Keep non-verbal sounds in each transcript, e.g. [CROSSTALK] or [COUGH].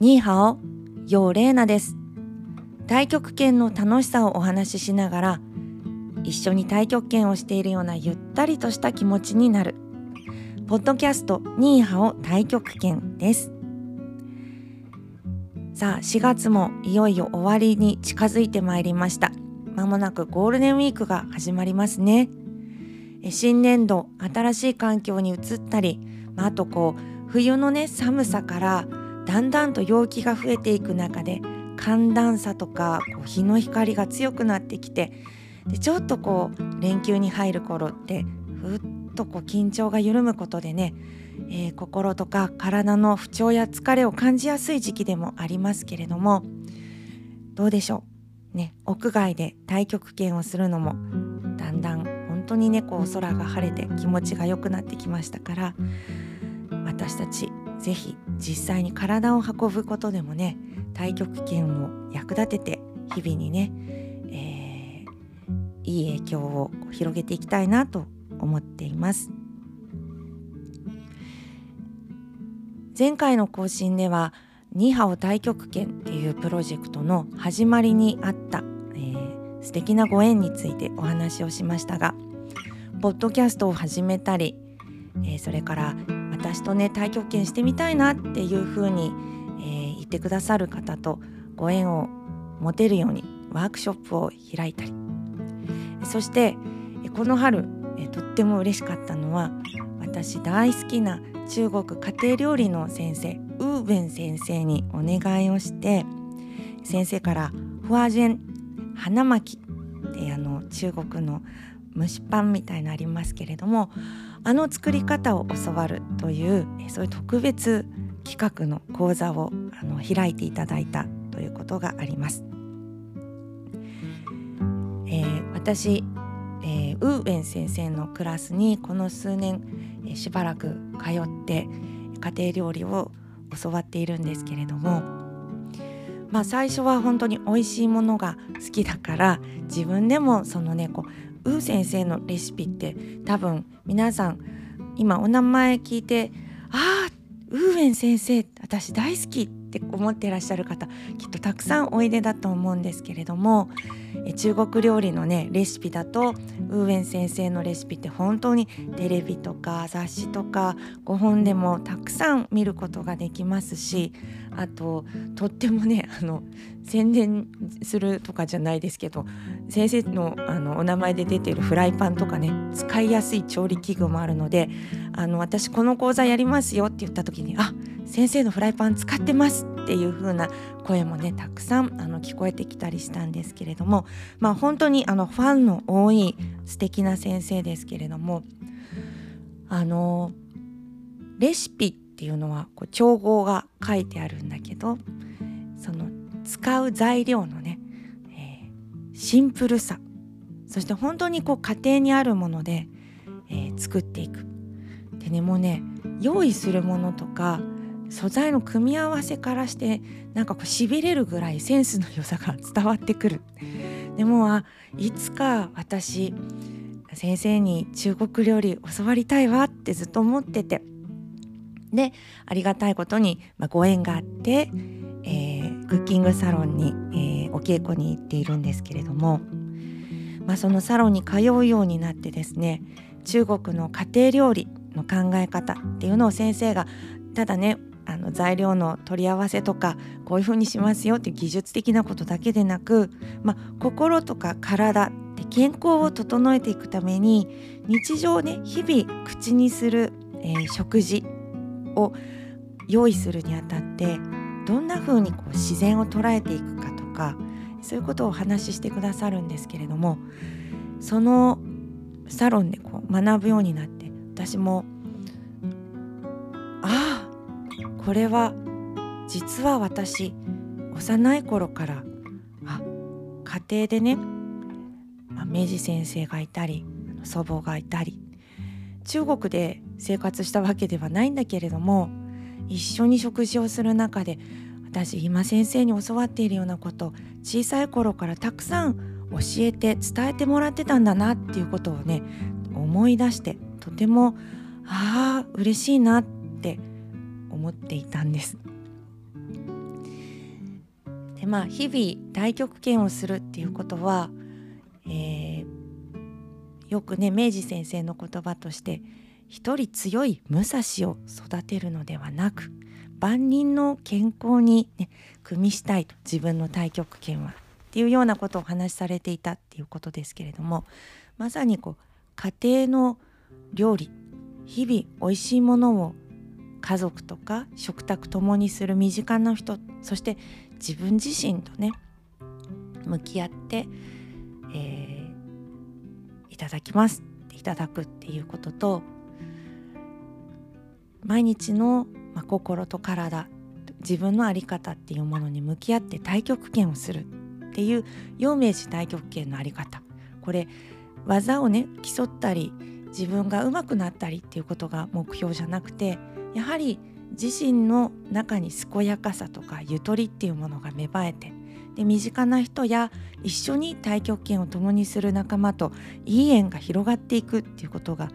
ニーハオ、ヨーレーナです。太極拳の楽しさをお話ししながら、一緒に太極拳をしているようなゆったりとした気持ちになる。ポッドキャストニーハオ太極拳です。さあ、4月もいよいよ終わりに近づいてまいりました。まもなくゴールデンウィークが始まりますね。新年度、新しい環境に移ったり、まあ、あとこう、冬のね、寒さからだんだんと陽気が増えていく中で寒暖差とかこう日の光が強くなってきてでちょっとこう連休に入る頃ってふっとこう緊張が緩むことでね、えー、心とか体の不調や疲れを感じやすい時期でもありますけれどもどうでしょう？ね屋外で太極拳をするのもだんだん本当にねこう空が晴れて気持ちが良くなってきましたから私たち是非実際に体を運ぶことでもね太極拳を役立てて日々にね、えー、いい影響を広げていきたいなと思っています。前回の更新ではニハオ太極拳っていうプロジェクトの始まりにあった、えー、素敵なご縁についてお話をしましたがポッドキャストを始めたり、えー、それから私とね太極拳してみたいなっていうふうに、えー、言ってくださる方とご縁を持てるようにワークショップを開いたり。そしてこの春とっても嬉しかったのは私大好きな中国家庭料理の先生ウーベン先生にお願いをして先生からフワジェン花巻ってあの中国の蒸しパンみたいのありますけれどもあの作り方を教わるというそういう特別企画の講座をあの開いていただいたということがあります。えー、私、えー、ウーベン先生のクラスにこの数年、えー、しばらく通って家庭料理を教わっているんですけれどもまあ最初は本当に美味しいものが好きだから自分でもそのねこうウー先生のレシピって多分皆さん今お名前聞いてああウーウェン先生私大好きって思ってらっしゃる方きっとたくさんおいでだと思うんですけれども中国料理のねレシピだとウーウェン先生のレシピって本当にテレビとか雑誌とか5本でもたくさん見ることができますしあととってもね [LAUGHS] あの宣伝するとかじゃないですけど先生のあのお名前で出てるフライパンとかね使いやすい調理器具もあるのであの私この講座やりますよって言った時にあ先生のフライパン使ってますっていう風な声もねたくさんあの聞こえてきたりしたんですけれどもまあ本当にあのファンの多い素敵な先生ですけれどもあのレシピってていうのはこう調合が書いてあるんだけどその使う材料のね、えー、シンプルさ。そして本当にこう家庭にあるもので、えー、作っていく。でねもうね用意するものとか素材の組み合わせからしてなんかこうしびれるぐらいセンスの良さが伝わってくる。でもあいつか私先生に中国料理教わりたいわってずっと思ってて。でありがたいことに、まあ、ご縁があって、えー、クッキングサロンに、えー、お稽古に行っているんですけれども、まあ、そのサロンに通うようになってですね中国の家庭料理の考え方っていうのを先生がただねあの材料の取り合わせとかこういうふうにしますよっていう技術的なことだけでなく、まあ、心とか体で健康を整えていくために日常ね日々口にする、えー、食事を用意するにあたってどんな風にこう自然を捉えていくかとかそういうことをお話ししてくださるんですけれどもそのサロンでこう学ぶようになって私もああこれは実は私幼い頃からあ家庭でね、明治先生がいたり祖母がいたり中国で生活したわけではないんだけれども一緒に食事をする中で私今先生に教わっているようなこと小さい頃からたくさん教えて伝えてもらってたんだなっていうことをね思い出してとてもああ嬉しいなって思っていたんです。でまあ日々太極拳をするっていうことは、えー、よくね明治先生の言葉として一人強い武蔵を育てるのではなく万人の健康に、ね、組みしたいと自分の太極拳はっていうようなことをお話しされていたっていうことですけれどもまさにこう家庭の料理日々おいしいものを家族とか食卓ともにする身近な人そして自分自身とね向き合って、えー、ただきますいただくっていうことと毎日の、ま、心と体自分の在り方っていうものに向き合って太極拳をするっていう陽明寺太極拳の在り方。これ技をね競ったり自分が上手くなったりっていうことが目標じゃなくてやはり自身の中に健やかさとかゆとりっていうものが芽生えてで身近な人や一緒に太極拳を共にする仲間といい縁が広がっていくっていうことが、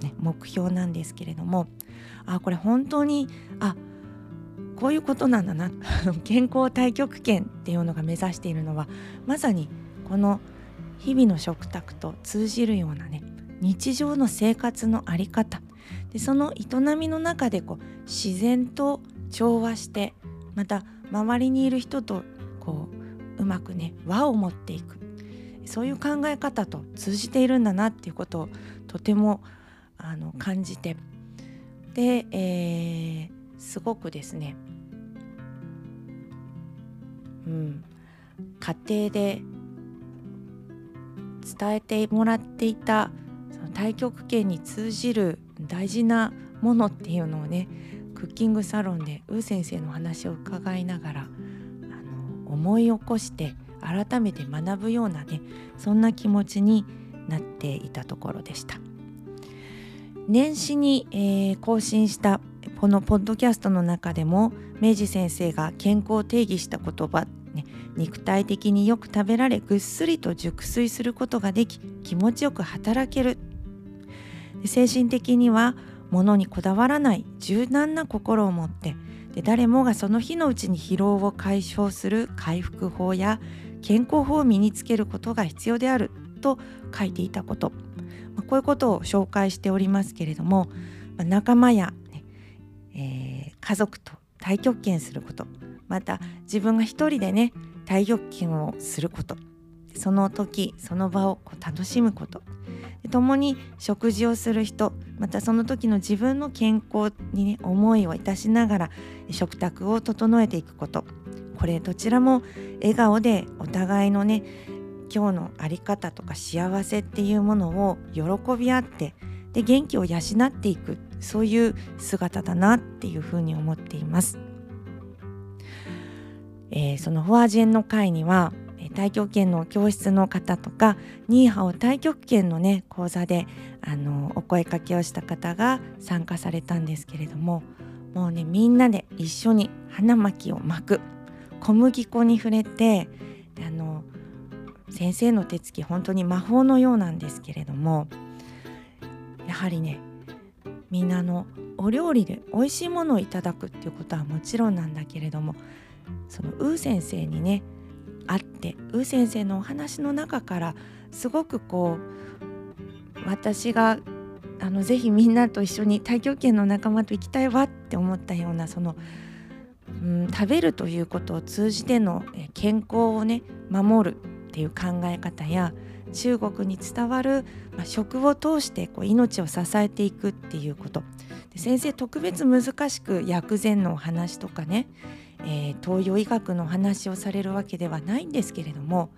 ね、目標なんですけれどもあこれ本当にあこういうことなんだな [LAUGHS] 健康太極拳っていうのが目指しているのはまさにこの日々の食卓と通じるようなね日常の生活の在り方。でその営みの中でこう自然と調和してまた周りにいる人とこううまくね和を持っていく。そういう考え方と通じているんだなっていうことをとてもあの感じて。で、えー、すごくですね、うん、家庭で伝えてもらっていたその太極拳に通じる大事なものっていうのをねクッキングサロンでウー先生の話を伺いながら思い起こして改めて学ぶようなねそんな気持ちになっていたところでした。年始に、えー、更新したこのポッドキャストの中でも明治先生が健康を定義した言葉、ね、肉体的によく食べられぐっすりと熟睡することができ気持ちよく働ける。精神的には物にこだわらない柔軟な心を持って誰もがその日のうちに疲労を解消する回復法や健康法を身につけることが必要であると書いていたこと、ま、こういうことを紹介しておりますけれども、ま、仲間や、ねえー、家族と太極拳することまた自分が一人でね太極拳をすることその時その場を楽しむこと共に食事をする人またその時の自分の健康に、ね、思いをいたしながら食卓を整えていくことこれどちらも笑顔でお互いのね今日の在り方とか幸せっていうものを喜び合ってで元気を養っていくそういう姿だなっていうふうに思っています。えー、そのフォアジェンの会には太極拳の教室の方とかニーハオ太極拳のね講座であのお声かけをした方が参加されたんですけれどももうねみんなで一緒に花巻きを巻く小麦粉に触れてあの先生の手つき本当に魔法のようなんですけれどもやはりねみんなのお料理で美味しいものをいただくっていうことはもちろんなんだけれどもそのウー先生にね会ってウー先生のお話の中からすごくこう私があのぜひみんなと一緒に太極拳の仲間と行きたいわって思ったようなその、うん、食べるということを通じての健康をね守るっていう考え方や中国に伝わる、まあ、食を通してこう命を支えていくっていうこと。で先生特別難しく薬膳のお話とかねえー、東洋医学の話をされるわけではないんですけれども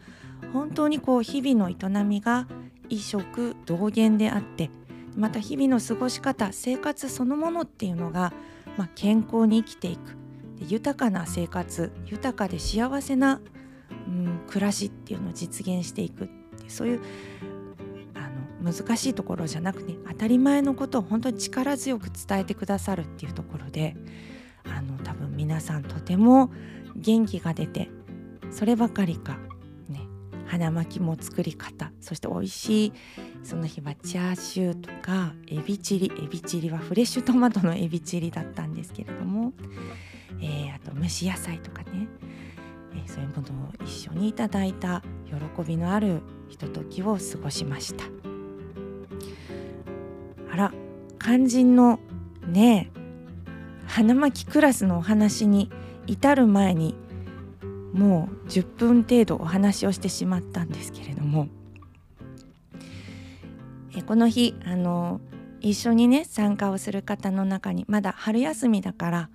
本当にこう日々の営みが衣食同源であってまた日々の過ごし方生活そのものっていうのが、まあ、健康に生きていく。豊かな生活豊かで幸せな、うん、暮らしっていうのを実現していく。そういう難しいところじゃなくて当たり前のことを本当に力強く伝えてくださるっていうところであの多分皆さんとても元気が出てそればかりかね花巻も作り方そして美味しいその日はチャーシューとかエビチリエビチリはフレッシュトマトのエビチリだったんですけれども、えー、あと蒸し野菜とかねえそういうものを一緒にいただいた喜びのあるひとときを過ごしました。肝心のね花巻クラスのお話に至る前にもう10分程度お話をしてしまったんですけれども。えこの日あの一緒にね参加をする方の中にまだ春休みだから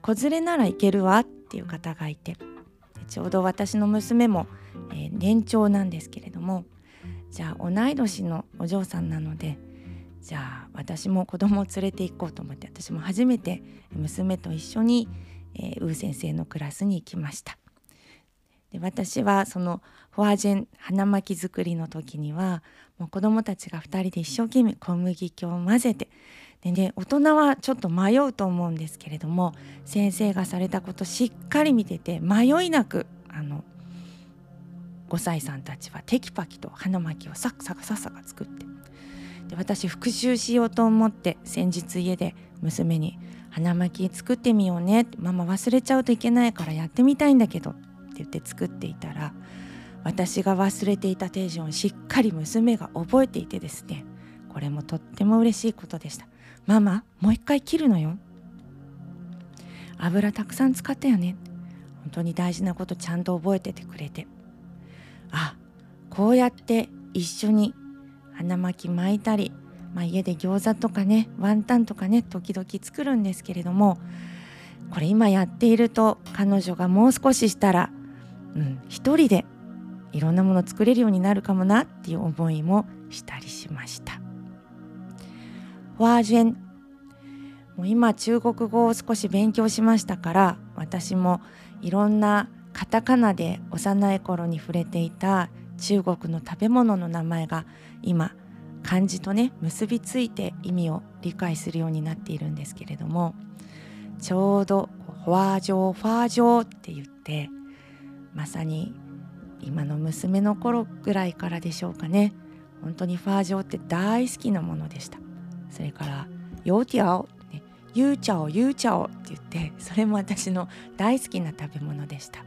子連れなら行けるわっていう方がいてちょうど私の娘も、えー、年長なんですけれどもじゃあ同い年のお嬢さんなのでじゃあ私も子供を連れて行こうと思って私も初めて娘と一緒に、えー、ウー先生のクラスに行きました。で私はそのフォアジェン花巻作りの時にはもう子どもたちが2人で一生懸命小麦粉を混ぜてでね大人はちょっと迷うと思うんですけれども先生がされたことしっかり見てて迷いなくあの5歳さんたちはテキパキと花巻をサクサクサクサク作ってで私復習しようと思って先日家で娘に「花巻作ってみようね」ママ忘れちゃうといけないからやってみたいんだけど」って言って作っていたら私が忘れていた手順をしっかり娘が覚えていてですね。これもとっても嬉しいことでした。ママもう一回切るのよ。油たくさん使ったよね。本当に大事なことちゃんと覚えててくれて。あこうやって一緒に花巻巻いたり、まあ、家で餃子とかねワンタンとかね時々作るんですけれどもこれ今やっていると彼女がもう少ししたら、うん、一人でいろんなもの作れるようになるかもなっていう思いもしたりしました。ワージェンもう今中国語を少し勉強しましたから私もいろんなカタカナで幼い頃に触れていた中国の食べ物の名前が今漢字とね結びついて意味を理解するようになっているんですけれどもちょうど「ファージョーファージョー」って言ってまさに今の娘の頃ぐらいからでしょうかね。本当にファージョーって大好きなものでした。それから「油条」ね「ユーチャオユーチャオ」って言ってそれも私の大好きな食べ物でした。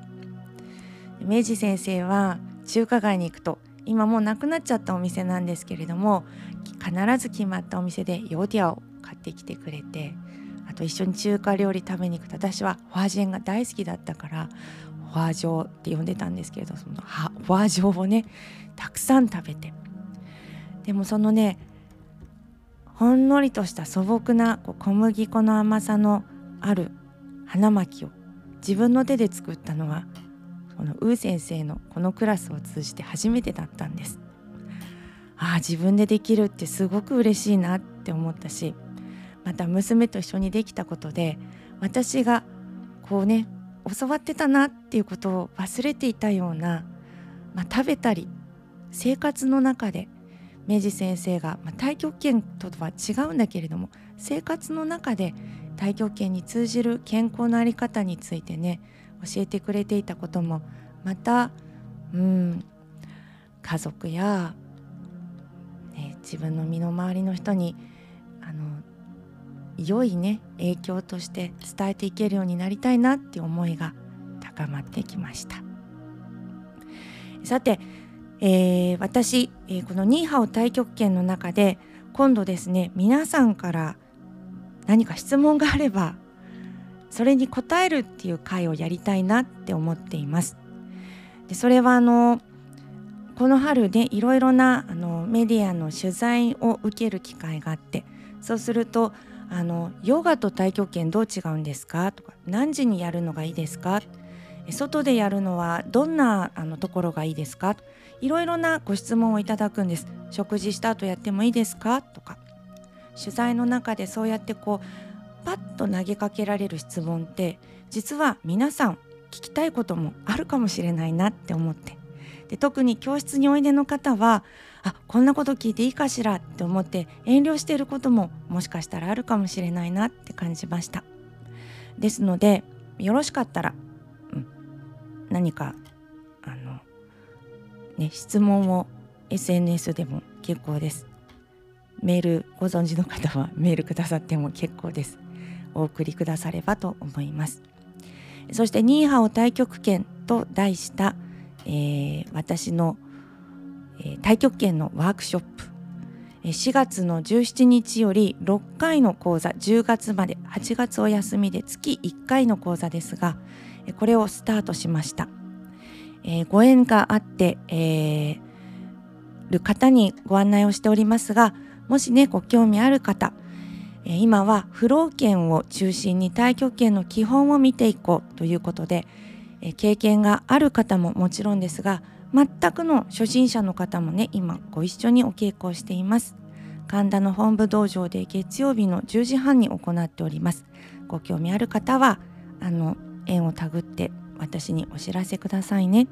名時先生は中華街に行くと今もうなくなっちゃったお店なんですけれども必ず決まったお店で油条を買ってきてくれてあと一緒に中華料理食べに行くと私は花卷が大好きだったからファージョーって呼んでたんですけれどそのファージョーをねたくさん食べて。でもそのねほんのりとした素朴な小麦粉の甘さのある花巻を自分の手で作ったのはこのウー先生のこのクラスを通じて初めてだったんです。ああ自分でできるってすごく嬉しいなって思ったしまた娘と一緒にできたことで私がこうね教わってたなっていうことを忘れていたような、まあ、食べたり生活の中で明治先生が、まあ、太極拳とは違うんだけれども生活の中で太極拳に通じる健康の在り方についてね教えてくれていたこともまたうん家族や、ね、自分の身の回りの人にあの良いね影響として伝えていけるようになりたいなって思いが高まってきました。さて、えー、私、えー、このニーハオ太極拳の中で今度ですね皆さんから何か質問があればそれに答えるっていう会をやりたいなって思っています。でそれはあのこの春でいろいろなあのメディアの取材を受ける機会があってそうするとあのヨガと太極拳どう違うんですか？とか何時にやるのがいいですか？外でやるのはどんなあのところがいいですか？いろいろなご質問をいただくんです。食事した後やってもいいですか？とか。取材の中でそうやってこうパッと投げかけられる質問って実は皆さん聞きたいこともあるかもしれないなって思って。で特に教室においでの方はあこんなこと聞いていいかしらって思って遠慮していることももしかしたらあるかもしれないなって感じました。ですのでよろしかったら、うん、何かあのね質問を SNS でも結構です。メールご存知の方はメールくださっても結構です。お送りくださればと思います。そしてニーハオ太極拳と題した、えー、私の、えー、太極拳のワークショップ。4月の17日より6回の講座10月まで8月お休みで月1回の講座ですがこれをスタートしました、えー、ご縁があって、えー、る方にご案内をしておりますがもしねご興味ある方今はフロー剣を中心に太極拳の基本を見ていこうということで経験がある方ももちろんですが全くの初心者の方もね今ご一緒にお稽古をしています。神田の本部道場で月曜日の10時半に行っております。ご興味ある方はあの縁をたぐって私にお知らせくださいね。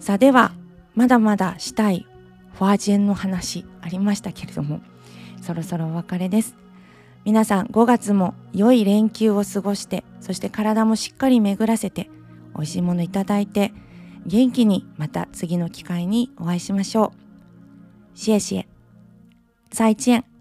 さあではまだまだしたいフォアジェンの話ありましたけれども。そろそろお別れです皆さん5月も良い連休を過ごしてそして体もしっかり巡らせて美味しいものいただいて元気にまた次の機会にお会いしましょう。シエシエ。再见。